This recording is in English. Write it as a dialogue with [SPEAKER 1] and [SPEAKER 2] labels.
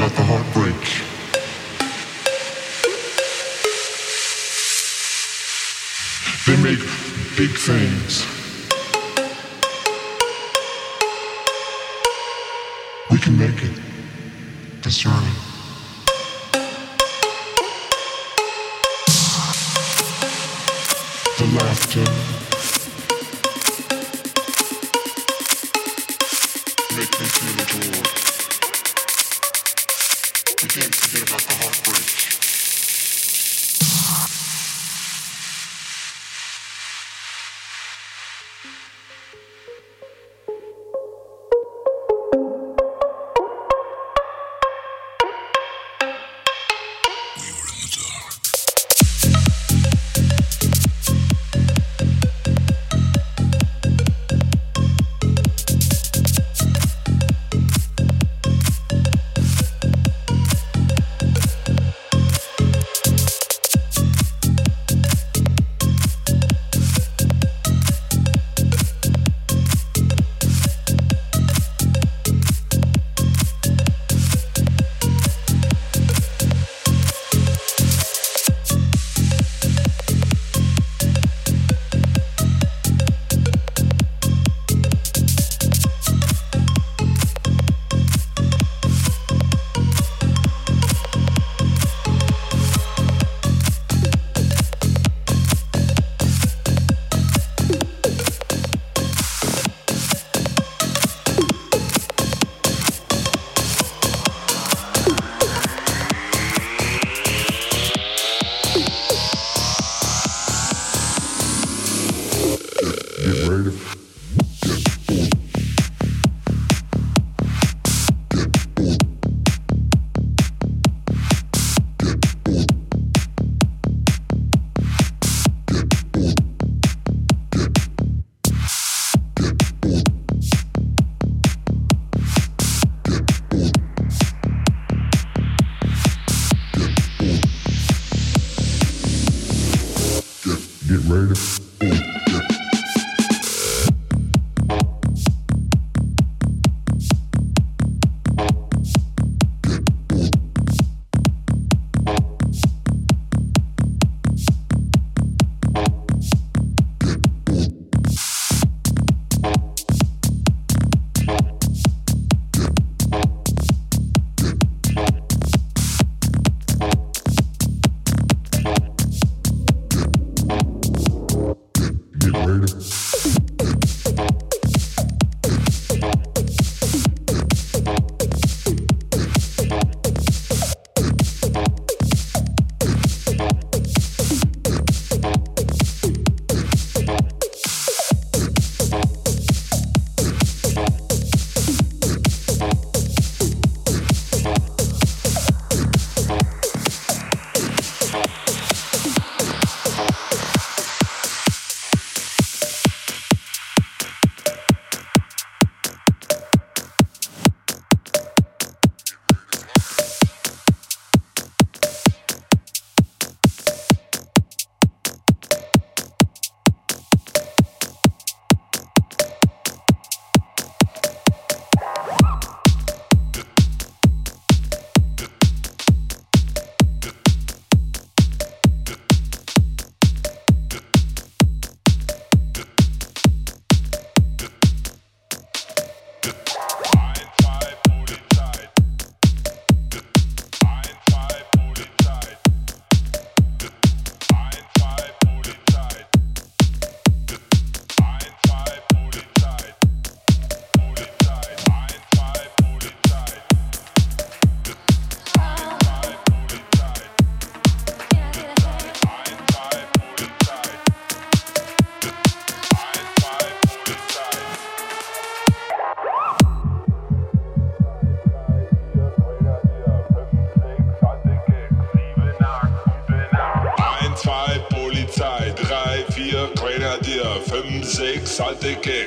[SPEAKER 1] about the heartbreak. They make big things. We can make it. Discerning. The laughter.
[SPEAKER 2] de
[SPEAKER 3] que